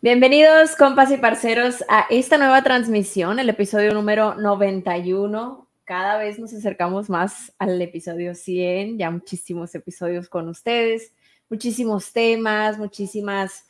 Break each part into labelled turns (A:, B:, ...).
A: Bienvenidos, compas y parceros, a esta nueva transmisión, el episodio número 91. Cada vez nos acercamos más al episodio 100, ya muchísimos episodios con ustedes, muchísimos temas, muchísimas,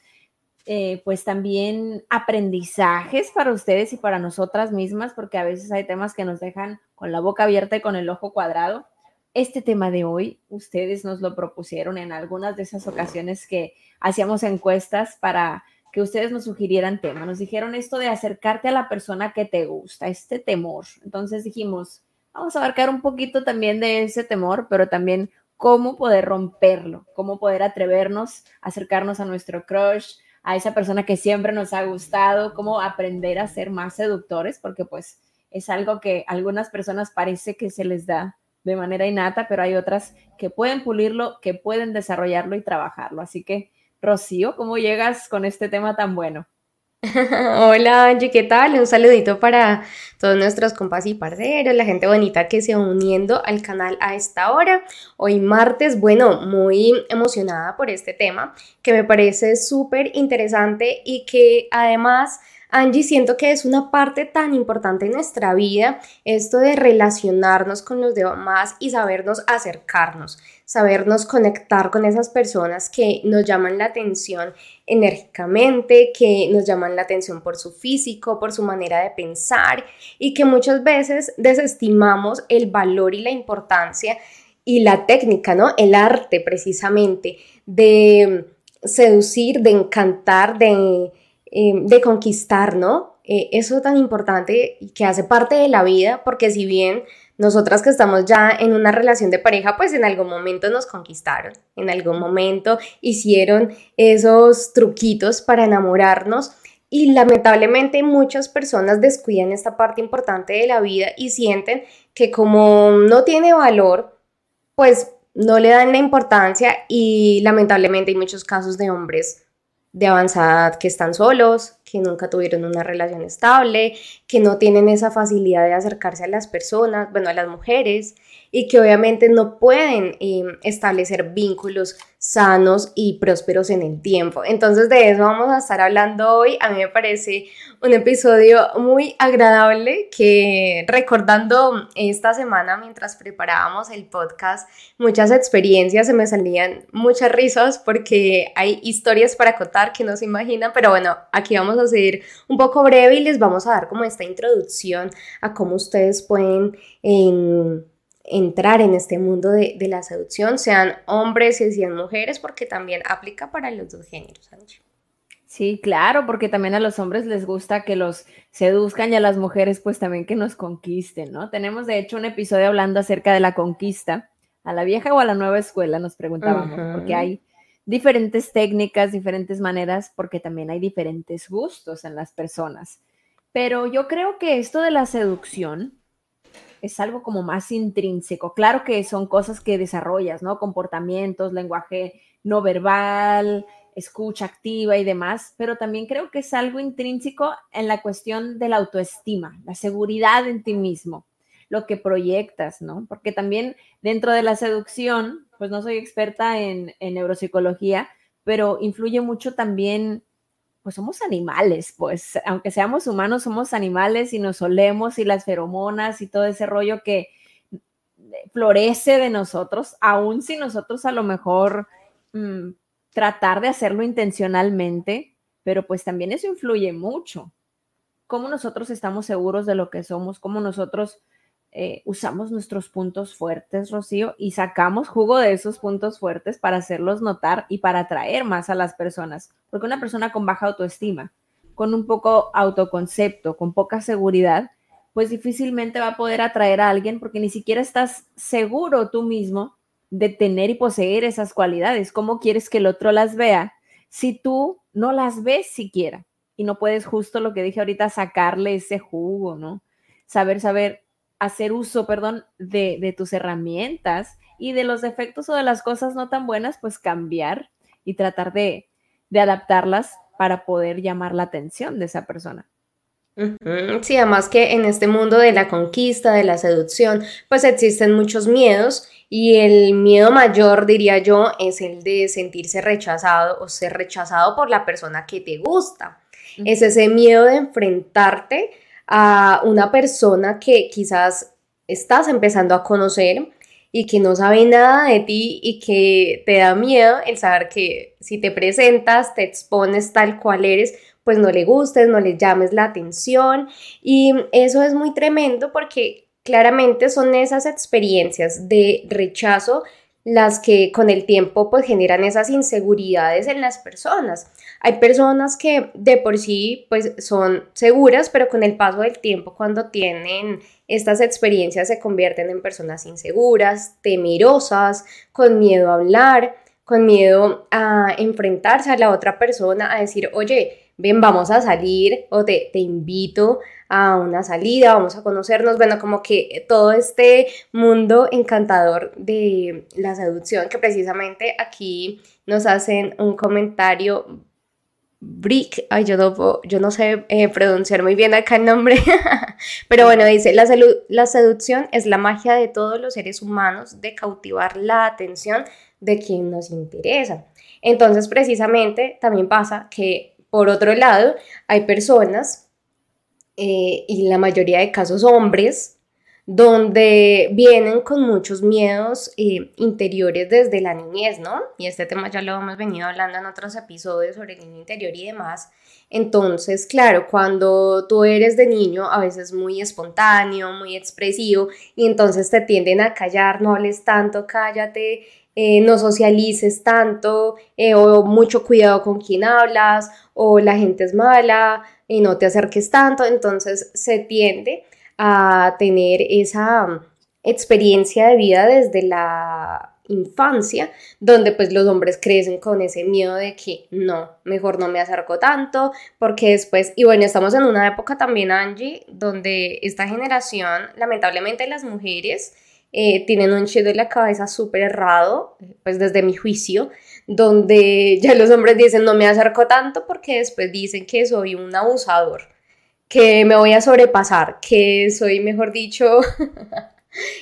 A: eh, pues también aprendizajes para ustedes y para nosotras mismas, porque a veces hay temas que nos dejan con la boca abierta y con el ojo cuadrado. Este tema de hoy, ustedes nos lo propusieron en algunas de esas ocasiones que hacíamos encuestas para que ustedes nos sugirieran tema. Nos dijeron esto de acercarte a la persona que te gusta, este temor. Entonces dijimos, vamos a abarcar un poquito también de ese temor, pero también cómo poder romperlo, cómo poder atrevernos a acercarnos a nuestro crush, a esa persona que siempre nos ha gustado, cómo aprender a ser más seductores, porque pues es algo que a algunas personas parece que se les da de manera innata, pero hay otras que pueden pulirlo, que pueden desarrollarlo y trabajarlo. Así que Rocío, ¿cómo llegas con este tema tan bueno?
B: Hola Angie, ¿qué tal? Un saludito para todos nuestros compas y parceros, la gente bonita que se va uniendo al canal a esta hora. Hoy martes, bueno, muy emocionada por este tema que me parece súper interesante y que además Angie, siento que es una parte tan importante en nuestra vida, esto de relacionarnos con los demás y sabernos acercarnos, sabernos conectar con esas personas que nos llaman la atención enérgicamente, que nos llaman la atención por su físico, por su manera de pensar y que muchas veces desestimamos el valor y la importancia y la técnica, ¿no? El arte precisamente de seducir, de encantar, de eh, de conquistar, ¿no? Eh, eso tan importante que hace parte de la vida, porque si bien nosotras que estamos ya en una relación de pareja, pues en algún momento nos conquistaron, en algún momento hicieron esos truquitos para enamorarnos y lamentablemente muchas personas descuidan esta parte importante de la vida y sienten que como no tiene valor, pues no le dan la importancia y lamentablemente hay muchos casos de hombres de avanzada que están solos, que nunca tuvieron una relación estable, que no tienen esa facilidad de acercarse a las personas, bueno, a las mujeres, y que obviamente no pueden eh, establecer vínculos sanos y prósperos en el tiempo. Entonces de eso vamos a estar hablando hoy. A mí me parece un episodio muy agradable que recordando esta semana mientras preparábamos el podcast, muchas experiencias, se me salían muchas risas porque hay historias para contar que no se imaginan, pero bueno, aquí vamos a seguir un poco breve y les vamos a dar como esta introducción a cómo ustedes pueden entrar en este mundo de, la seducción, sean hombres y sean mujeres, porque también aplica para los dos géneros.
A: Sí, claro, porque también a los hombres les gusta que los seduzcan y a las mujeres pues también que nos conquisten, ¿no? Tenemos de hecho un episodio hablando acerca de la conquista, a la vieja o a la nueva escuela nos preguntábamos, porque hay diferentes técnicas, diferentes maneras, porque también hay diferentes gustos en las personas. Pero yo creo que esto de la seducción es algo como más intrínseco. Claro que son cosas que desarrollas, ¿no? Comportamientos, lenguaje no verbal, escucha activa y demás, pero también creo que es algo intrínseco en la cuestión de la autoestima, la seguridad en ti mismo, lo que proyectas, ¿no? Porque también dentro de la seducción, pues no soy experta en, en neuropsicología, pero influye mucho también pues somos animales, pues aunque seamos humanos, somos animales y nos olemos y las feromonas y todo ese rollo que florece de nosotros, aun si nosotros a lo mejor mm, tratar de hacerlo intencionalmente, pero pues también eso influye mucho. Cómo nosotros estamos seguros de lo que somos, cómo nosotros eh, usamos nuestros puntos fuertes, Rocío, y sacamos jugo de esos puntos fuertes para hacerlos notar y para atraer más a las personas. Porque una persona con baja autoestima, con un poco autoconcepto, con poca seguridad, pues difícilmente va a poder atraer a alguien porque ni siquiera estás seguro tú mismo de tener y poseer esas cualidades. ¿Cómo quieres que el otro las vea si tú no las ves siquiera? y no puedes justo lo que dije ahorita, sacarle ese jugo, ¿no? Saber, saber hacer uso, perdón, de, de tus herramientas y de los defectos o de las cosas no tan buenas, pues cambiar y tratar de, de adaptarlas para poder llamar la atención de esa persona.
B: Sí, además que en este mundo de la conquista, de la seducción, pues existen muchos miedos y el miedo mayor, diría yo, es el de sentirse rechazado o ser rechazado por la persona que te gusta. Es ese miedo de enfrentarte a una persona que quizás estás empezando a conocer y que no sabe nada de ti y que te da miedo el saber que si te presentas, te expones tal cual eres, pues no le gustes, no le llames la atención. Y eso es muy tremendo porque claramente son esas experiencias de rechazo las que con el tiempo pues generan esas inseguridades en las personas. Hay personas que de por sí pues son seguras, pero con el paso del tiempo cuando tienen estas experiencias se convierten en personas inseguras, temerosas, con miedo a hablar, con miedo a enfrentarse a la otra persona, a decir, oye, ven, vamos a salir o te, te invito a una salida, vamos a conocernos, bueno, como que todo este mundo encantador de la seducción, que precisamente aquí nos hacen un comentario Brick, ay, yo no, yo no sé eh, pronunciar muy bien acá el nombre, pero bueno, dice, la, la seducción es la magia de todos los seres humanos de cautivar la atención de quien nos interesa. Entonces, precisamente, también pasa que por otro lado, hay personas, eh, y la mayoría de casos hombres, donde vienen con muchos miedos eh, interiores desde la niñez, ¿no? Y este tema ya lo hemos venido hablando en otros episodios sobre el niño interior y demás. Entonces, claro, cuando tú eres de niño, a veces muy espontáneo, muy expresivo, y entonces te tienden a callar, no hables tanto, cállate, eh, no socialices tanto, o mucho cuidado con quién hablas, o la gente es mala y no te acerques tanto, entonces se tiende a tener esa um, experiencia de vida desde la infancia, donde pues los hombres crecen con ese miedo de que no, mejor no me acerco tanto, porque después, y bueno, estamos en una época también, Angie, donde esta generación, lamentablemente las mujeres, eh, tienen un chip de la cabeza súper errado, pues desde mi juicio, donde ya los hombres dicen no me acerco tanto porque después dicen que soy un abusador, que me voy a sobrepasar, que soy, mejor dicho,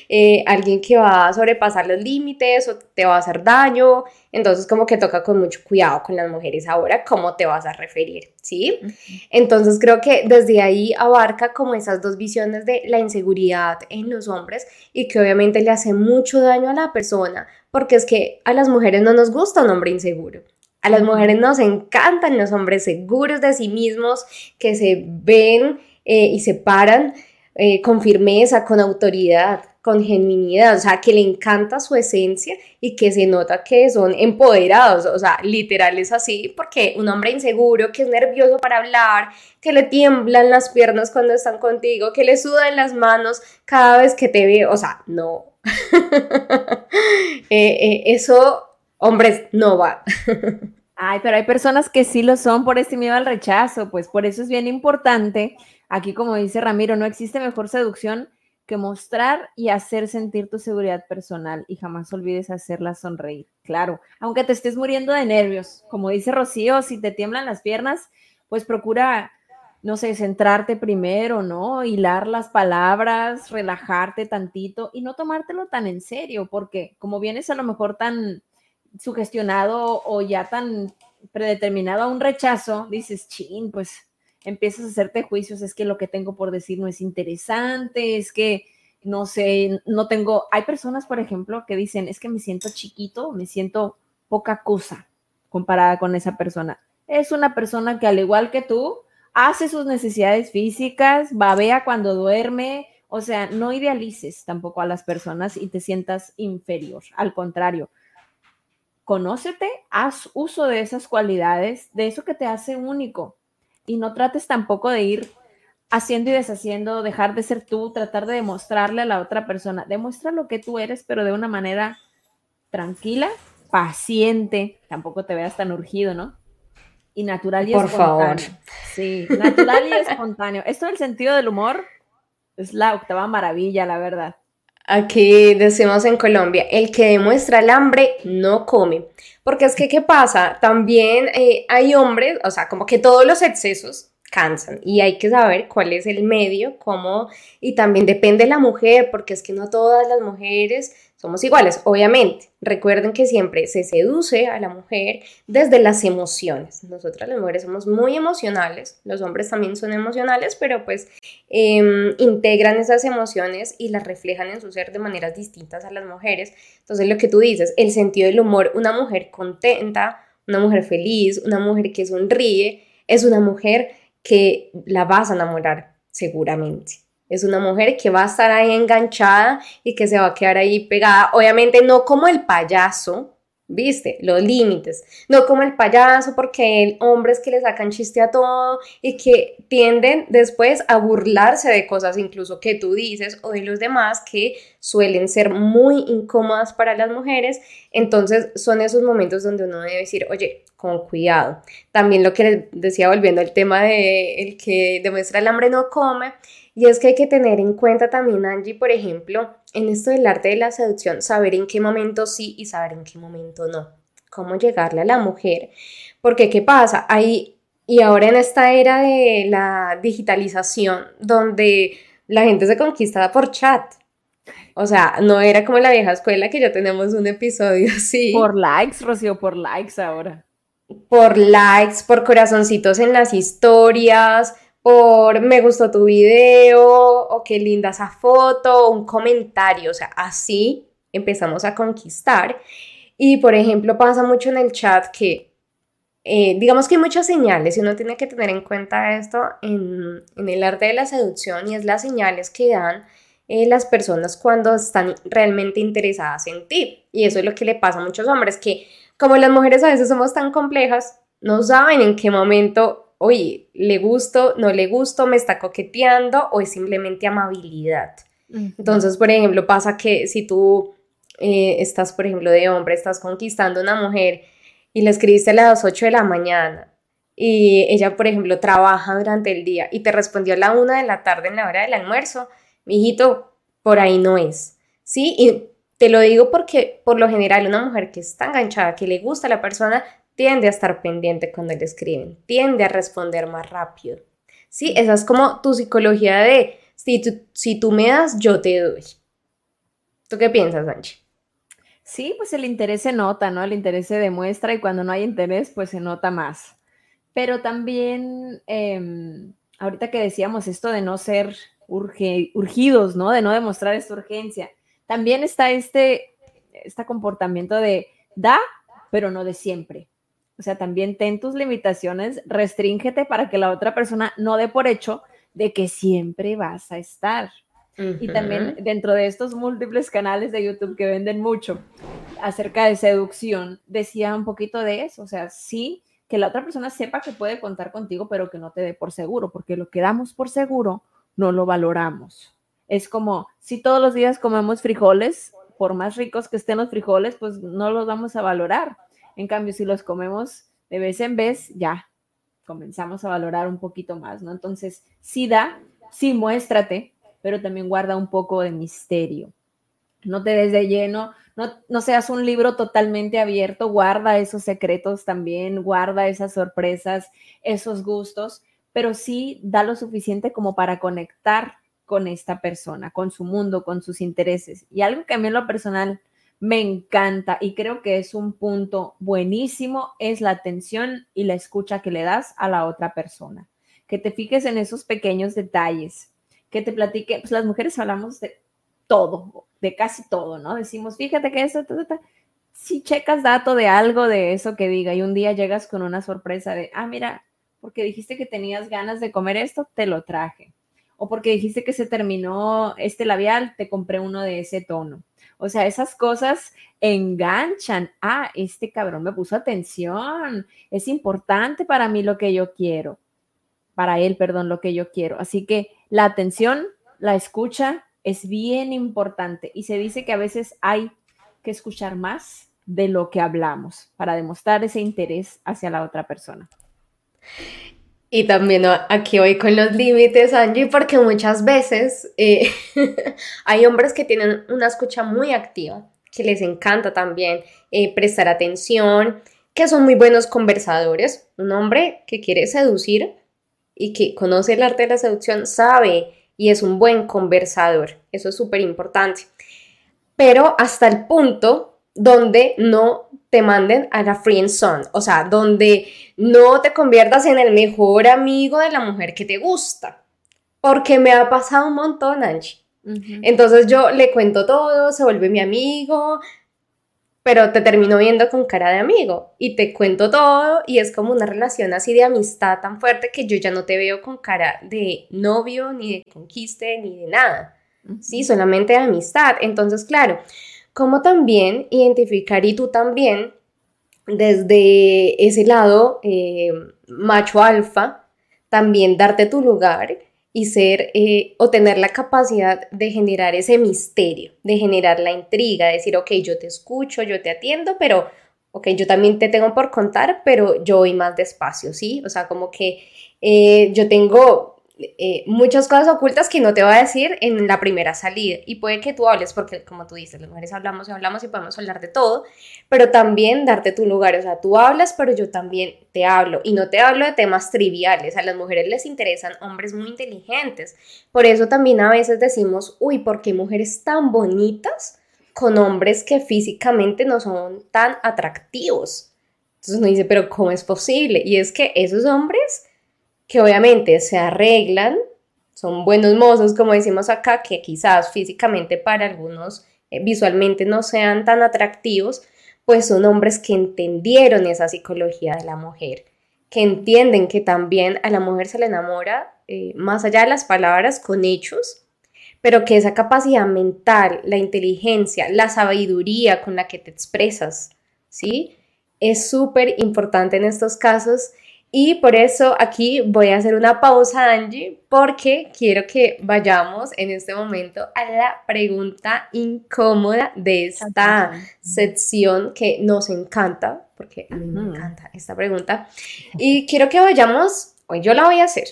B: Eh, alguien que va a sobrepasar los límites o te va a hacer daño. Entonces como que toca con mucho cuidado con las mujeres ahora cómo te vas a referir, ¿sí? Entonces creo que desde ahí abarca como esas dos visiones de la inseguridad en los hombres y que obviamente le hace mucho daño a la persona porque es que a las mujeres no nos gusta un hombre inseguro. A las mujeres nos encantan los hombres seguros de sí mismos, que se ven eh, y se paran eh, con firmeza, con autoridad, con genuinidad, o sea, que le encanta su esencia y que se nota que son empoderados, o sea, literal es así, porque un hombre inseguro, que es nervioso para hablar, que le tiemblan las piernas cuando están contigo, que le sudan las manos cada vez que te ve, o sea, no. Eh, eh, eso, hombres, no va.
A: Ay, pero hay personas que sí lo son por ese miedo al rechazo, pues por eso es bien importante Aquí, como dice Ramiro, no existe mejor seducción que mostrar y hacer sentir tu seguridad personal y jamás olvides hacerla sonreír. Claro, aunque te estés muriendo de nervios, como dice Rocío, si te tiemblan las piernas, pues procura, no sé, centrarte primero, ¿no? Hilar las palabras, relajarte tantito y no tomártelo tan en serio, porque como vienes a lo mejor tan sugestionado o ya tan predeterminado a un rechazo, dices, chin, pues empiezas a hacerte juicios, es que lo que tengo por decir no es interesante, es que no sé, no tengo, hay personas, por ejemplo, que dicen, es que me siento chiquito, me siento poca cosa comparada con esa persona. Es una persona que al igual que tú, hace sus necesidades físicas, babea cuando duerme, o sea, no idealices tampoco a las personas y te sientas inferior, al contrario. Conócete, haz uso de esas cualidades, de eso que te hace único y no trates tampoco de ir haciendo y deshaciendo, dejar de ser tú, tratar de demostrarle a la otra persona. Demuestra lo que tú eres, pero de una manera tranquila, paciente. Tampoco te veas tan urgido, ¿no? y natural y
B: Por favor.
A: Sí, natural y espontáneo. Esto el sentido del humor es la octava maravilla, la verdad.
B: Aquí decimos en Colombia, el que demuestra el hambre no come. Porque es que, ¿qué pasa? También eh, hay hombres, o sea, como que todos los excesos cansan y hay que saber cuál es el medio, cómo, y también depende de la mujer, porque es que no todas las mujeres somos iguales, obviamente. Recuerden que siempre se seduce a la mujer desde las emociones. Nosotras las mujeres somos muy emocionales, los hombres también son emocionales, pero pues em, integran esas emociones y las reflejan en su ser de maneras distintas a las mujeres. Entonces lo que tú dices, el sentido del humor, una mujer contenta, una mujer feliz, una mujer que sonríe, es una mujer que la vas a enamorar seguramente. Es una mujer que va a estar ahí enganchada y que se va a quedar ahí pegada. Obviamente no como el payaso, ¿viste? Los límites. No como el payaso porque hay hombres que le sacan chiste a todo y que tienden después a burlarse de cosas incluso que tú dices o de los demás que suelen ser muy incómodas para las mujeres. Entonces son esos momentos donde uno debe decir, oye, con cuidado. También lo que decía volviendo al tema de el que demuestra el hambre no come, y es que hay que tener en cuenta también, Angie, por ejemplo, en esto del arte de la seducción, saber en qué momento sí y saber en qué momento no. Cómo llegarle a la mujer. Porque, ¿qué pasa? Ahí, y ahora en esta era de la digitalización, donde la gente se conquista por chat. O sea, no era como la vieja escuela que ya tenemos un episodio así.
A: Por likes, Rocío, por likes ahora
B: por likes, por corazoncitos en las historias, por me gustó tu video, o qué linda esa foto, un comentario, o sea, así empezamos a conquistar. Y por ejemplo, pasa mucho en el chat que, eh, digamos que hay muchas señales y uno tiene que tener en cuenta esto en, el arte de la seducción y es las señales que dan eh, las personas cuando están realmente interesadas en ti. Y eso es lo que le pasa a muchos hombres, que como las mujeres a veces somos tan complejas, no saben en qué momento, oye, le gusto, no le gusto, me está coqueteando o es simplemente amabilidad. Entonces, por ejemplo, pasa que si tú eh, estás, por ejemplo, de hombre, estás conquistando a una mujer y le escribiste a las 8 de la mañana y ella, por ejemplo, trabaja durante el día y te respondió a la 1 de la tarde en la hora del almuerzo, mi hijito, por ahí no es. Sí, y te lo digo porque por lo general una mujer que está enganchada, que le gusta a la persona, tiende a estar pendiente cuando le escriben, tiende a responder más rápido. Sí, esa es como tu psicología de si tú, si tú me das, yo te doy. ¿Tú qué piensas, Anchi?
A: Sí, pues el interés se nota, ¿no? El interés se demuestra y cuando no hay interés, pues se nota más. Pero también, em, ahorita que decíamos esto de no ser urgidos, ¿no? De no demostrar esta urgencia también está este, este comportamiento de da, pero no de siempre. O sea, también ten tus limitaciones, restríngete para que la otra persona no dé por hecho de que siempre vas a estar. Y también dentro de estos múltiples canales de YouTube que venden mucho acerca de seducción, decía un poquito de eso. O sea, sí, que la otra persona sepa que puede contar contigo, pero que no te dé por seguro, porque lo que damos por seguro no lo valoramos. Es como, si todos los días comemos frijoles, por más ricos que estén los frijoles, pues no los vamos a valorar. En cambio, si los comemos de vez en vez, ya comenzamos a valorar un poquito más, ¿no? Entonces, sí da, sí muéstrate, pero también guarda un poco de misterio. No te des de lleno, no, no seas un libro totalmente abierto, guarda esos secretos también, guarda esas sorpresas, esos gustos, pero sí da lo suficiente como para conectar con esta persona, con su mundo, con sus intereses. Y algo que a mí lo personal me encanta y creo que es un punto buenísimo es la atención y la escucha que le das a la otra persona. Que te fijes en esos pequeños detalles, que te platique, pues las mujeres hablamos de todo, de casi todo, ¿no? Decimos, fíjate que eso, si checas dato de algo de eso que diga y un día llegas con una sorpresa de, ah, mira, porque dijiste que tenías ganas de comer esto, te lo traje o porque dijiste que se terminó este labial, te compré uno de ese tono. O sea, esas cosas enganchan. Ah, este cabrón me puso atención. Es importante para mí lo que yo quiero. Para él, perdón, lo que yo quiero. Así que la atención, la escucha es bien importante. Y se dice que a veces hay que escuchar más de lo que hablamos para demostrar ese interés hacia la otra persona.
B: Y también aquí voy con los límites, Angie, porque muchas veces eh, hay hombres que tienen una escucha muy activa, que les encanta también eh, prestar atención, que son muy buenos conversadores. Un hombre que quiere seducir y que conoce el arte de la seducción sabe y es un buen conversador. Eso es súper importante. Pero hasta el punto donde no te manden a la friend zone, o sea, donde no te conviertas en el mejor amigo de la mujer que te gusta. Porque me ha pasado un montón, Angie. Entonces yo le cuento todo, se vuelve mi amigo, pero te termino viendo con cara de amigo y te cuento todo y es como una relación así de amistad tan fuerte que yo ya no te veo con cara de novio, ni de conquiste, ni de nada. Sí, solamente de amistad. Entonces, claro, como también identificar y tú también desde ese lado eh, macho alfa, también darte tu lugar y ser eh, o tener la capacidad de generar ese misterio, de generar la intriga, de decir, ok, yo te escucho, yo te atiendo, pero, ok, yo también te tengo por contar, pero yo voy más despacio, ¿sí? O sea, como que eh, yo tengo eh, muchas cosas ocultas que no te va a decir en la primera salida. Y puede que tú hables, porque como tú dices, las mujeres hablamos y hablamos y podemos hablar de todo, pero también darte tu lugar. O sea, tú hablas, pero yo también te hablo. Y no te hablo de temas triviales. A las mujeres les interesan hombres muy inteligentes. Por eso también a veces decimos, uy, ¿por qué mujeres tan bonitas con hombres que físicamente no son tan atractivos? Entonces uno dice, pero ¿cómo es posible? Y es que esos hombres que obviamente se arreglan, son buenos mozos, como decimos acá, que quizás físicamente para algunos eh, visualmente no sean tan atractivos, pues son hombres que entendieron esa psicología de la mujer, que entienden que también a la mujer se le enamora eh, más allá de las palabras con hechos, pero que esa capacidad mental, la inteligencia, la sabiduría con la que te expresas, ¿sí? Es súper importante en estos casos y por eso aquí voy a hacer una pausa, Angie, porque quiero que vayamos en este momento a la pregunta incómoda de esta sección que nos encanta, porque a mí me encanta esta pregunta. Y quiero que vayamos, hoy yo la voy a hacer.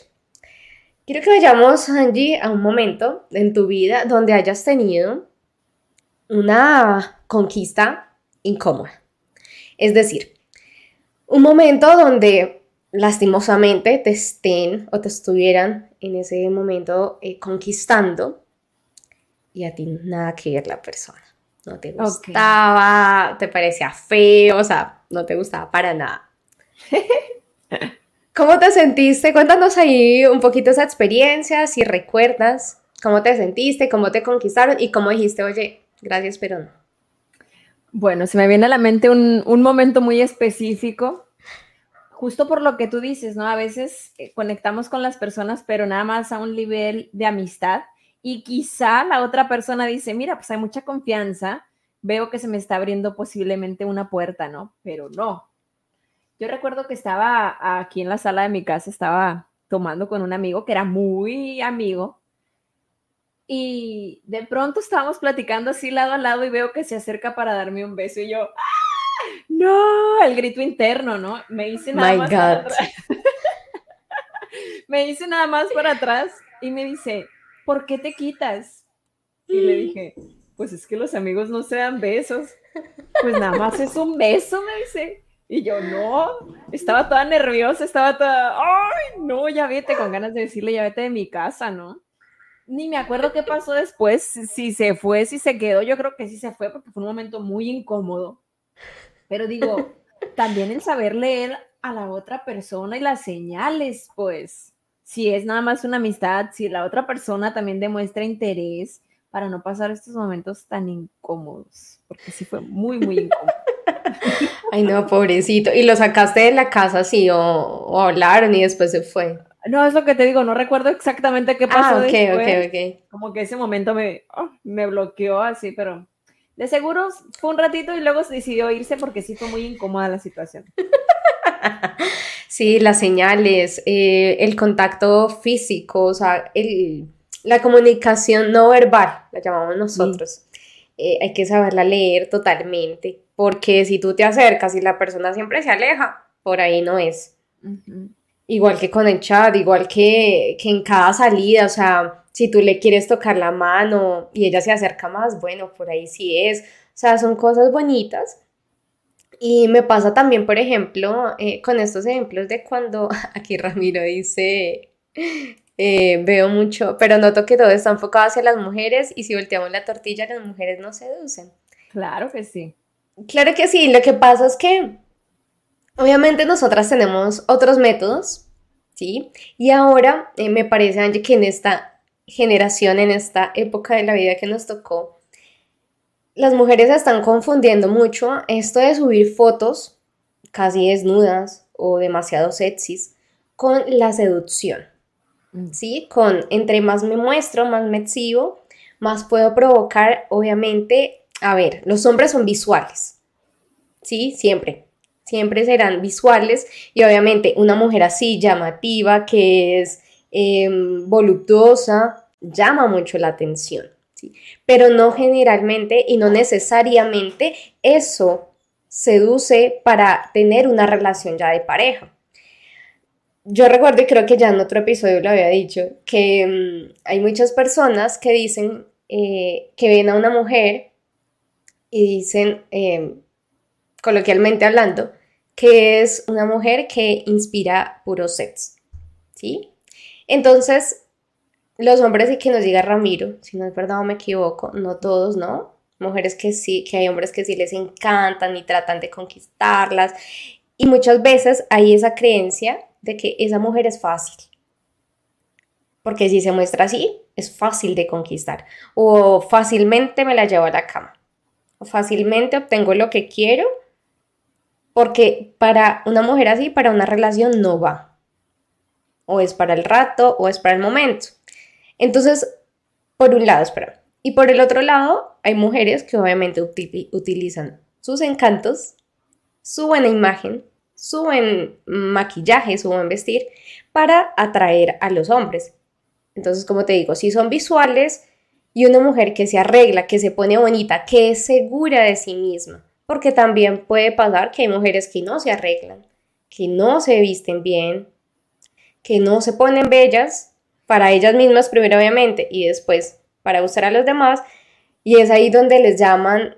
B: Quiero que vayamos, Angie, a un momento en tu vida donde hayas tenido una conquista incómoda. Es decir, un momento donde lastimosamente te estén o te estuvieran en ese momento eh, conquistando y a ti nada que ver la persona. No te gustaba, te parecía feo, o sea, no te gustaba para nada. ¿Cómo te sentiste? Cuéntanos ahí un poquito esa experiencia, si recuerdas cómo te sentiste, cómo te conquistaron y cómo dijiste, oye, gracias, pero no.
A: Bueno, se me viene a la mente un, un momento muy específico justo por lo que tú dices, ¿no? A veces eh, conectamos con las personas, pero nada más a un nivel de amistad y quizá la otra persona dice, mira, pues hay mucha confianza, veo que se me está abriendo posiblemente una puerta, ¿no? Pero no. Yo recuerdo que estaba aquí en la sala de mi casa, estaba tomando con un amigo que era muy amigo y de pronto estábamos platicando así lado a lado y veo que se acerca para darme un beso y yo, ¡ah! No, el grito interno, ¿no? Me hice nada más para atrás. me hice nada más para atrás y me dice, ¿por qué te quitas? Y le dije, pues es que los amigos no se dan besos. Pues nada más es un beso, me dice. Y yo, no, estaba toda nerviosa, estaba toda, ay, no, ya vete, con ganas de decirle, ya vete de mi casa, ¿no? Ni me acuerdo qué pasó después, si se fue, si se quedó, yo creo que sí se fue porque fue un momento muy incómodo. Pero digo, también el saber leer a la otra persona y las señales, pues, si es nada más una amistad, si la otra persona también demuestra interés para no pasar estos momentos tan incómodos, porque sí fue muy, muy incómodo.
B: Ay, no, pobrecito. ¿Y lo sacaste de la casa así o, hablaron y después se fue?
A: No, es lo que te digo, no recuerdo exactamente qué pasó. Ah, ok, ok, ok. Como que ese momento me, oh, me bloqueó así, pero de seguro fue un ratito y luego se decidió irse porque sí fue muy incómoda la situación.
B: Sí, las señales, eh, el contacto físico, o sea, la comunicación no verbal, la llamamos nosotros. Eh, hay que saberla leer totalmente, porque si tú te acercas y la persona siempre se aleja, por ahí no es. igual que con el chat, igual que, que en cada salida, o sea, si tú le quieres tocar la mano y ella se acerca más, bueno, por ahí sí es. O sea, son cosas bonitas. Y me pasa también, por ejemplo, eh, con estos ejemplos de cuando aquí Ramiro dice, eh, veo mucho, pero noto que todo está enfocado hacia las mujeres y si volteamos la tortilla, las mujeres no seducen.
A: Claro que sí.
B: Claro que sí, lo que pasa es que obviamente nosotras tenemos otros métodos, ¿sí? Y ahora eh, me parece, Angie, que en esta generación, en esta época de la vida que nos tocó, las mujeres están confundiendo mucho esto de subir fotos casi desnudas o demasiado sexys con la seducción. Mm. ¿Sí? Con entre más me muestro, más me exhibo, más puedo provocar, obviamente, a ver, los hombres son visuales. ¿Sí? Siempre. Siempre serán visuales y obviamente una mujer así llamativa, que es em, voluptuosa, llama mucho la atención pero no generalmente y no necesariamente eso seduce para tener una relación ya de pareja. Yo recuerdo y creo que ya en otro episodio lo había dicho, que mm, hay muchas personas que dicen eh, que ven a una mujer y dicen, em, coloquialmente hablando, que es una mujer que inspira puro sex, ¿sí? Entonces, los hombres y que nos diga Ramiro, si no es verdad o me equivoco, no todos, ¿no? Mujeres que sí, que hay hombres que sí les encantan y tratan de conquistarlas. Y muchas veces hay esa creencia de que esa mujer es fácil. Porque si se muestra así, es fácil de conquistar. O fácilmente me la llevo a la cama. O fácilmente obtengo lo que quiero. Porque para una mujer así, para una relación no va. O es para el rato o es para el momento. Entonces, por un lado, espera. Y por el otro lado, hay mujeres que obviamente utilizan sus encantos, su buena imagen, su buen maquillaje, su buen vestir, para atraer a los hombres. Entonces, como te digo, si son visuales y una mujer que se arregla, que se pone bonita, que es segura de sí misma, porque también puede pasar que hay mujeres que no se arreglan, que no se visten bien, que no se ponen bellas para ellas mismas primero obviamente y después para gustar a los demás y es ahí donde les llaman,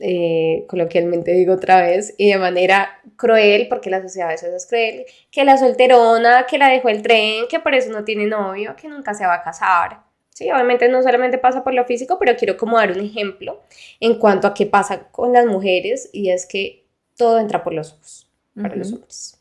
B: eh, coloquialmente digo otra vez, y de manera cruel, porque la sociedad a veces es cruel, que la solterona, que la dejó el tren, que por eso no tiene novio, que nunca se va a casar. Sí, obviamente no solamente pasa por lo físico, pero quiero como dar un ejemplo en cuanto a qué pasa con las mujeres y es que todo entra por los ojos, para los hombres.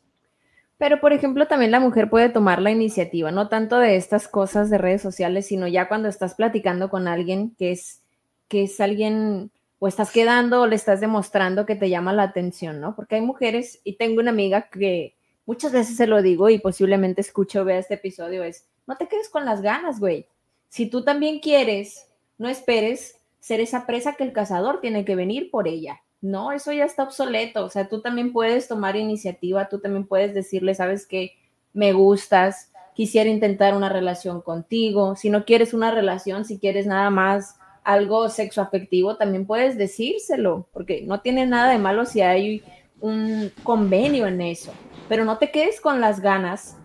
A: Pero, por ejemplo, también la mujer puede tomar la iniciativa, no tanto de estas cosas de redes sociales, sino ya cuando estás platicando con alguien que es, que es alguien, o estás quedando o le estás demostrando que te llama la atención, ¿no? Porque hay mujeres, y tengo una amiga que muchas veces se lo digo y posiblemente escucho o vea este episodio, es, no te quedes con las ganas, güey. Si tú también quieres, no esperes ser esa presa que el cazador tiene que venir por ella. No, eso ya está obsoleto. O sea, tú también puedes tomar iniciativa, tú también puedes decirle, sabes que me gustas, quisiera intentar una relación contigo. Si no quieres una relación, si quieres nada más algo sexoafectivo, también puedes decírselo, porque no tiene nada de malo si hay un convenio en eso. Pero no te quedes con las ganas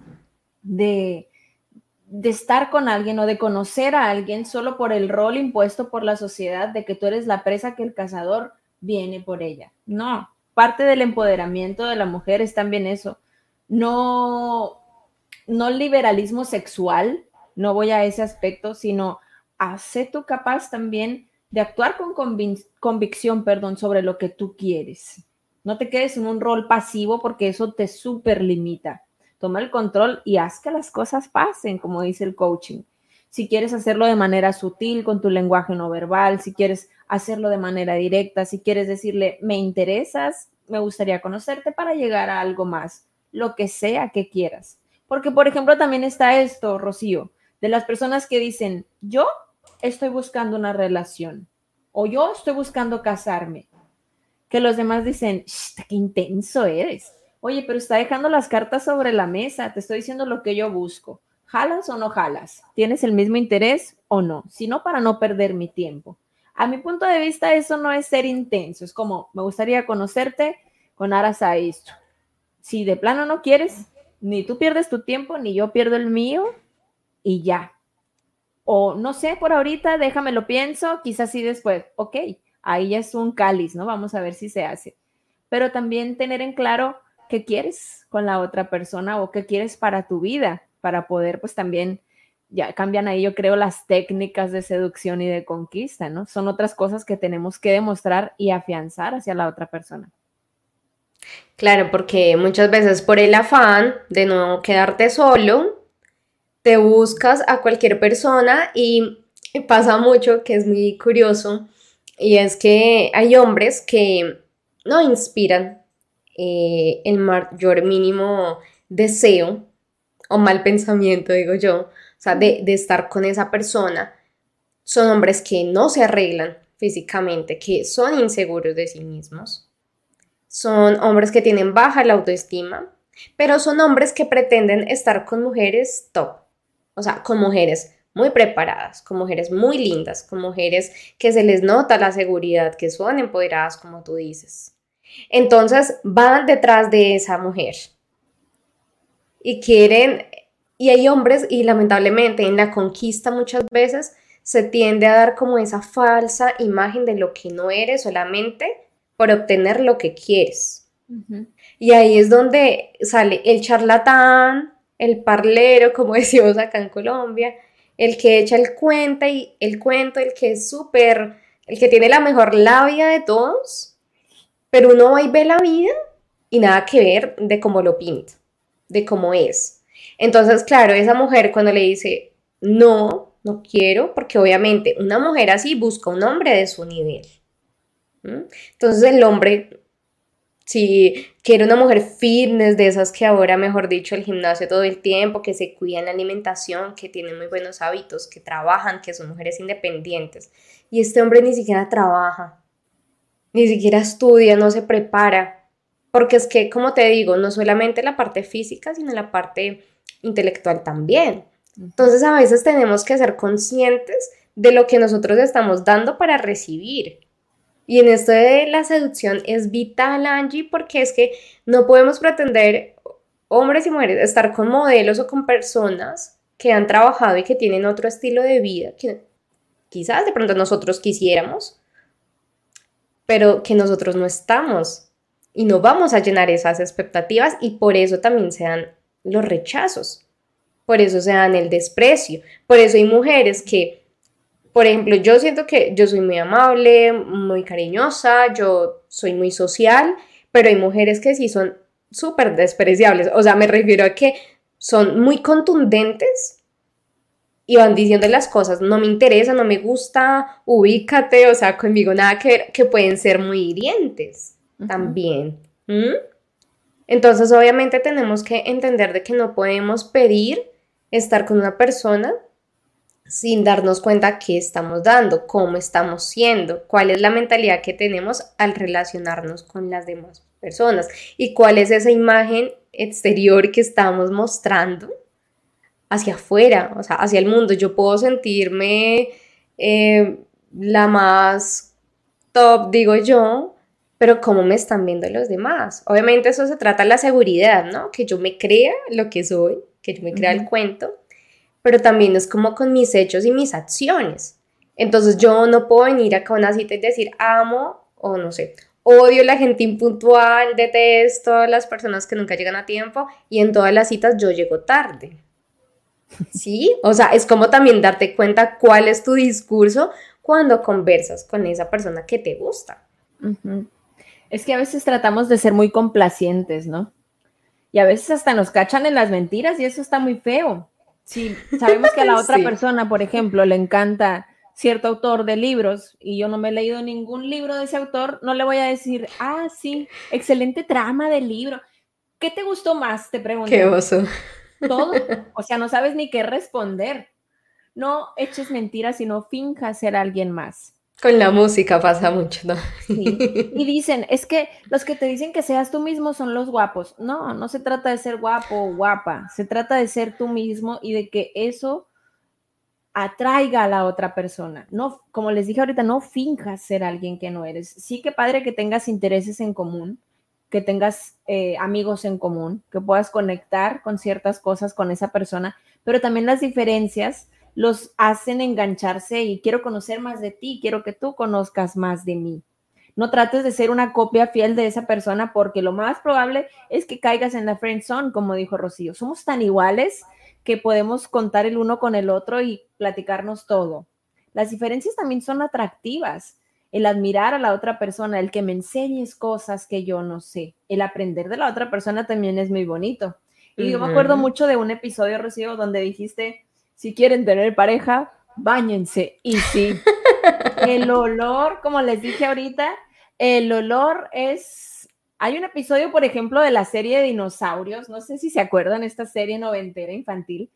A: de, de estar con alguien o de conocer a alguien solo por el rol impuesto por la sociedad de que tú eres la presa que el cazador viene por ella. No, parte del empoderamiento de la mujer es también eso. No, no liberalismo sexual, no voy a ese aspecto, sino hace tú capaz también de actuar con convicción, perdón, sobre lo que tú quieres. No te quedes en un rol pasivo porque eso te super limita. Toma el control y haz que las cosas pasen, como dice el coaching. Si quieres hacerlo de manera sutil, con tu lenguaje no verbal, si quieres hacerlo de manera directa, si quieres decirle, me interesas, me gustaría conocerte para llegar a algo más, lo que sea que quieras. Porque, por ejemplo, también está esto, Rocío, de las personas que dicen, yo estoy buscando una relación o yo estoy buscando casarme. Que los demás dicen, qué intenso eres. Oye, pero está dejando las cartas sobre la mesa, te estoy diciendo lo que yo busco. ¿Jalas o no jalas? ¿Tienes el mismo interés o no? Si no, para no perder mi tiempo. A mi punto de vista, eso no es ser intenso, es como, me gustaría conocerte con aras a esto. Si de plano no quieres, ni tú pierdes tu tiempo, ni yo pierdo el mío, y ya. O no sé, por ahorita, déjame lo pienso, quizás sí después, ok, ahí ya es un cáliz, ¿no? Vamos a ver si se hace. Pero también tener en claro qué quieres con la otra persona o qué quieres para tu vida, para poder pues también, ya cambian ahí yo creo las técnicas de seducción y de conquista, ¿no? Son otras cosas que tenemos que demostrar y afianzar hacia la otra persona.
B: Claro, porque muchas veces por el afán de no quedarte solo, te buscas a cualquier persona y pasa mucho que es muy curioso y es que hay hombres que no inspiran eh, el mayor mínimo deseo o mal pensamiento, digo yo, o sea, de, de estar con esa persona. Son hombres que no se arreglan físicamente, que son inseguros de sí mismos. Son hombres que tienen baja la autoestima, pero son hombres que pretenden estar con mujeres top, o sea, con mujeres muy preparadas, con mujeres muy lindas, con mujeres que se les nota la seguridad, que son empoderadas, como tú dices. Entonces van detrás de esa mujer y quieren, y hay hombres, y lamentablemente en la conquista muchas veces se tiende a dar como esa falsa imagen de lo que no eres solamente por obtener lo que quieres. Y ahí es donde sale el charlatán, el parlero, como decimos acá en Colombia, el que echa el cuento y el cuento, el que es súper, el que tiene la mejor labia de todos, pero uno va y ve la vida y nada que ver de cómo lo pinta, de cómo es. Entonces, claro, esa mujer cuando le dice, no, no quiero, porque obviamente una mujer así busca un hombre de su nivel. Entonces el hombre si quiere una mujer fitness, de esas que ahora, mejor dicho, el gimnasio todo el tiempo, que se cuidan la alimentación, que tienen muy buenos hábitos, que trabajan, que son mujeres independientes. Y este hombre ni siquiera trabaja, ni siquiera estudia, no se prepara. Porque es que, como te digo, no solamente la parte física, sino la parte intelectual también. Entonces a veces tenemos que ser conscientes de lo que nosotros estamos dando para recibir. Y en esto de la seducción es vital, Angie, porque es que no podemos pretender, hombres y mujeres, estar con modelos o con personas que han trabajado y que tienen otro estilo de vida, que quizás de pronto nosotros quisiéramos, pero que nosotros no estamos y no vamos a llenar esas expectativas y por eso también se dan los rechazos, por eso se dan el desprecio, por eso hay mujeres que por ejemplo, yo siento que yo soy muy amable, muy cariñosa, yo soy muy social, pero hay mujeres que sí son súper despreciables. O sea, me refiero a que son muy contundentes y van diciendo las cosas, no me interesa, no me gusta, ubícate, o sea, conmigo nada que ver, que pueden ser muy hirientes también. Entonces, obviamente tenemos que entender de que no podemos pedir estar con una persona sin darnos cuenta qué estamos dando, cómo estamos siendo, cuál es la mentalidad que tenemos al relacionarnos con las demás personas y cuál es esa imagen exterior que estamos mostrando hacia afuera, o sea, hacia el mundo. Yo puedo sentirme eh, la más top, digo yo, pero cómo me están viendo los demás. Obviamente eso se trata de la seguridad, ¿no? Que yo me crea lo que soy, que yo me crea el cuento pero también es como con mis hechos y mis acciones. Entonces yo no puedo venir acá a una cita y decir amo o no sé, odio la gente impuntual, detesto a las personas que nunca llegan a tiempo y en todas las citas yo llego tarde. ¿Sí? O sea, es como también darte cuenta cuál es tu discurso cuando conversas con esa persona que te gusta.
A: Es que a veces tratamos de ser muy complacientes, ¿no? Y a veces hasta nos cachan en las mentiras y eso está muy feo. Si sabemos que a la otra persona, por ejemplo, le encanta cierto autor de libros y yo no me he leído ningún libro de ese autor, no le voy a decir, ah, sí, excelente trama del libro. ¿Qué te gustó más? Te pregunto.
B: Qué oso.
A: Todo. O sea, no sabes ni qué responder. No eches mentiras, sino finjas ser alguien más.
B: Con la música pasa mucho, ¿no?
A: Y dicen, es que los que te dicen que seas tú mismo son los guapos. No, no se trata de ser guapo o guapa, se trata de ser tú mismo y de que eso atraiga a la otra persona. No, como les dije ahorita, no finjas ser alguien que no eres. Sí que padre que tengas intereses en común, que tengas eh, amigos en común, que puedas conectar con ciertas cosas con esa persona, pero también las diferencias los hacen engancharse y quiero conocer más de ti, quiero que tú conozcas más de mí. No trates de ser una copia fiel de esa persona porque lo más probable es que caigas en la friend zone, como dijo Rocío. Somos tan iguales que podemos contar el uno con el otro y platicarnos todo. Las diferencias también son atractivas. El admirar a la otra persona, el que me enseñes cosas que yo no sé, el aprender de la otra persona también es muy bonito. Y yo me acuerdo mucho de un episodio, Rocío, donde dijiste, si quieren tener pareja, bañense. Y sí, el olor, como les dije ahorita, el olor es... Hay un episodio, por ejemplo, de la serie de dinosaurios, no sé si se acuerdan, esta serie noventera infantil,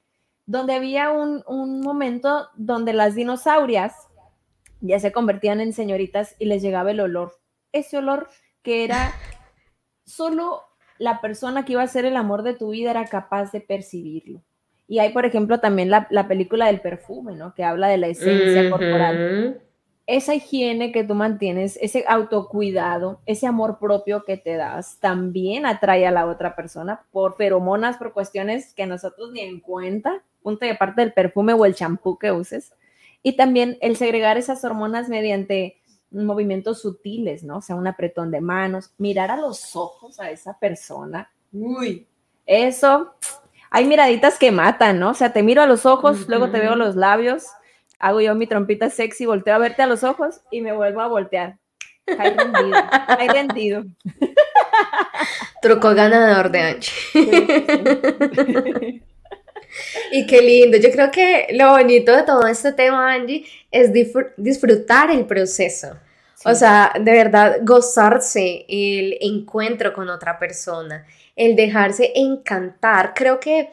A: donde había un, un momento donde las dinosaurias ya se convertían en señoritas y les llegaba el olor. Ese olor que era solo la persona que iba a ser el amor de tu vida era capaz de percibirlo. Y hay, por ejemplo, también la, película del perfume, ¿no? Que habla de la esencia corporal. Esa higiene que tú mantienes, ese autocuidado, ese amor propio que te das, también atrae a la otra persona por feromonas, por cuestiones que nosotros ni en cuenta, punto de parte del perfume o el champú que uses. Y también el segregar esas hormonas mediante movimientos sutiles, ¿no? O sea, un apretón de manos, mirar a los ojos a esa persona. Uy, eso hay miraditas que matan, ¿no? O sea, te miro a los ojos, luego te veo los labios, hago yo mi trompita sexy, volteo a verte a los ojos y me vuelvo a voltear. Hay rendido, hay rendido.
B: Truco ganador de Angie. y qué lindo. Yo creo que lo bonito de todo este tema, Angie, es disfrutar el proceso. O sea, de verdad, gozarse el encuentro con otra persona, el dejarse encantar. Creo que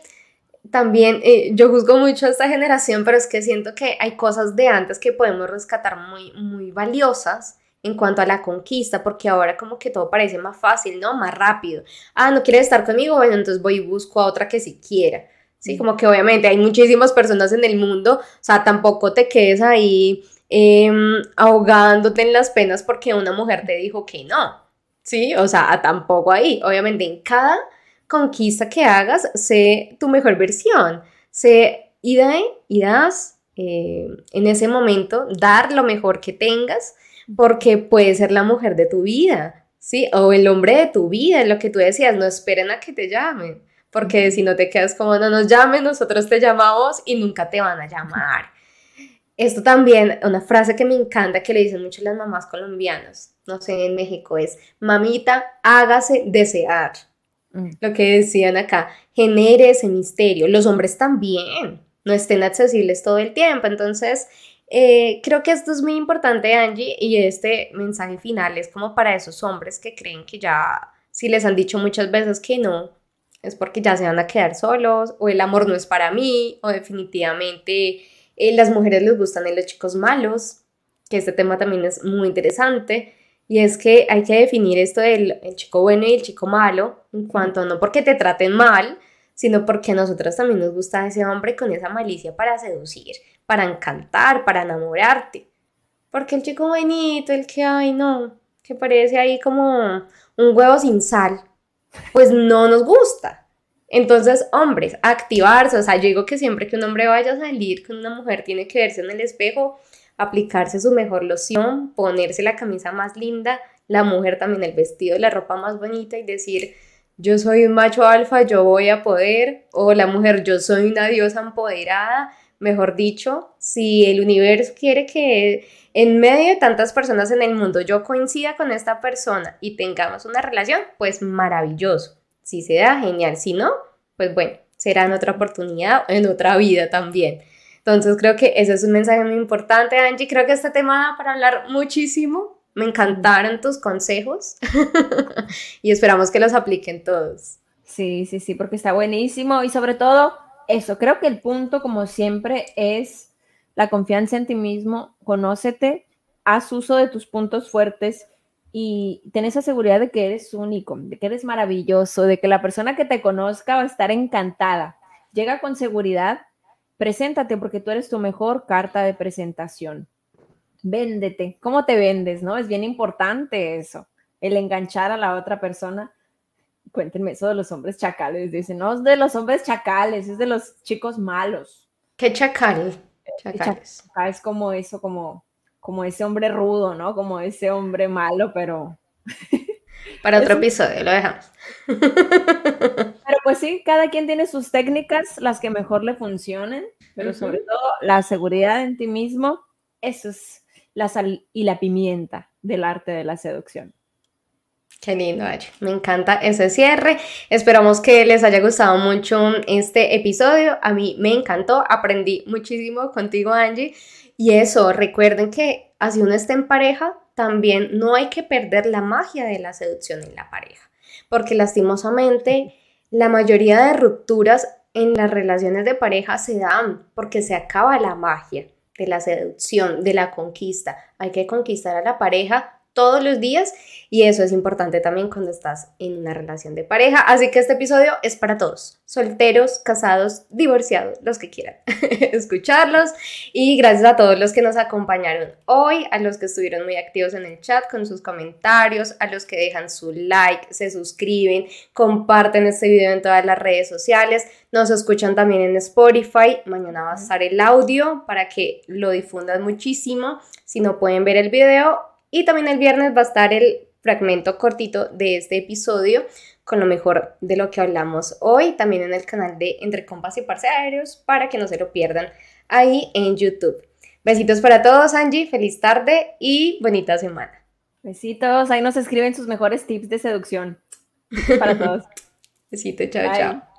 B: también eh, yo juzgo mucho a esta generación, pero es que siento que hay cosas de antes que podemos rescatar muy, muy valiosas en cuanto a la conquista, porque ahora como que todo parece más fácil, ¿no? Más rápido. Ah, no quieres estar conmigo, bueno, entonces voy y busco a otra que sí quiera. Sí, como que obviamente hay muchísimas personas en el mundo, o sea, tampoco te quedes ahí em, ahogándote en las penas porque una mujer te dijo que no. ¿Sí? O sea, tampoco ahí. Obviamente, en cada conquista que hagas, sé tu mejor versión. Sé y, y das eh, en ese momento, dar lo mejor que tengas, porque puede ser la mujer de tu vida, ¿sí? O el hombre de tu vida, es lo que tú decías, no esperen a que te llamen. Porque si no te quedas como no nos llamen, nosotros te llamamos y nunca te van a llamar. Esto también, una frase que me encanta que le dicen mucho las mamás colombianas, no sé, en México es, mamita, hágase desear. Mm. Lo que decían acá, genere ese misterio. Los hombres también, no estén accesibles todo el tiempo. Entonces, eh, creo que esto es muy importante, Angie, y este mensaje final es como para esos hombres que creen que ya, si les han dicho muchas veces que no, es porque ya se van a quedar solos, o el amor no es para mí, o definitivamente eh, las mujeres les gustan en los chicos malos, que este tema también es muy interesante. Y es que hay que definir esto del chico bueno y el chico malo, en cuanto no porque te traten mal, sino porque a nosotras también nos gusta ese hombre con esa malicia para seducir, para encantar, para enamorarte. Porque el chico bonito, el que, ay no, que parece ahí como un huevo sin sal, pues no nos gusta. Entonces, hombres, activarse, o sea, yo digo que siempre que un hombre vaya a salir con una mujer tiene que verse en el espejo, aplicarse su mejor loción, ponerse la camisa más linda, la mujer también el vestido, la ropa más bonita y decir, yo soy un macho alfa, yo voy a poder, o la mujer, yo soy una diosa empoderada, mejor dicho, si el universo quiere que en medio de tantas personas en el mundo yo coincida con esta persona y tengamos una relación, pues maravilloso. Si se da, genial. Si no, pues bueno, será en otra oportunidad, en otra vida también. Entonces creo que ese es un mensaje muy importante, Angie. Creo que este tema da para hablar muchísimo. Me encantaron tus consejos y esperamos que los apliquen todos.
A: Sí, sí, sí, porque está buenísimo y sobre todo eso, creo que el punto como siempre es la confianza en ti mismo, conócete, haz uso de tus puntos fuertes y ten esa seguridad de que eres único, de que eres maravilloso, de que la persona que te conozca va a estar encantada. Llega con seguridad, preséntate porque tú eres tu mejor carta de presentación. Véndete. ¿Cómo te vendes? ¿No? Es bien importante eso, el enganchar a la otra persona cuéntenme eso de los hombres chacales. Dicen, no es de los hombres chacales, es de los chicos malos.
B: ¿Qué chacal?
A: Chacales. es como eso, como, como ese hombre rudo, ¿no? Como ese hombre malo, pero...
B: Para otro episodio, lo dejamos.
A: Pues sí, cada quien tiene sus técnicas, las que mejor le funcionen, pero sobre todo la seguridad en ti mismo, eso es la sal y la pimienta del arte de la seducción.
B: Qué lindo, Me encanta ese cierre. Esperamos que les haya gustado mucho este episodio. A mí me encantó, aprendí muchísimo contigo, Angie. Y eso, recuerden que así uno esté en pareja, también no hay que perder la magia de la seducción en la pareja. Porque lastimosamente, la mayoría de rupturas en las relaciones de pareja se dan porque se acaba la magia de la seducción, de la conquista. Hay que conquistar a la pareja todos los días y eso es importante también cuando estás en una relación de pareja. Así que este episodio es para todos, solteros, casados, divorciados, los que quieran escucharlos. Y gracias a todos los que nos acompañaron hoy, a los que estuvieron muy activos en el chat con sus comentarios, a los que dejan su like, se suscriben, comparten este video en todas las redes sociales, nos escuchan también en Spotify. Mañana va a estar el audio para que lo difundan muchísimo. Si no pueden ver el video, y también el viernes va a estar el fragmento cortito de este episodio con lo mejor de lo que hablamos hoy, también en el canal de Entre Compas y Parceros, para que no se lo pierdan ahí en YouTube. Besitos para todos, Angie, feliz tarde y bonita semana.
A: Besitos, ahí nos escriben sus mejores tips de seducción. para todos.
B: Besito, chao, chao.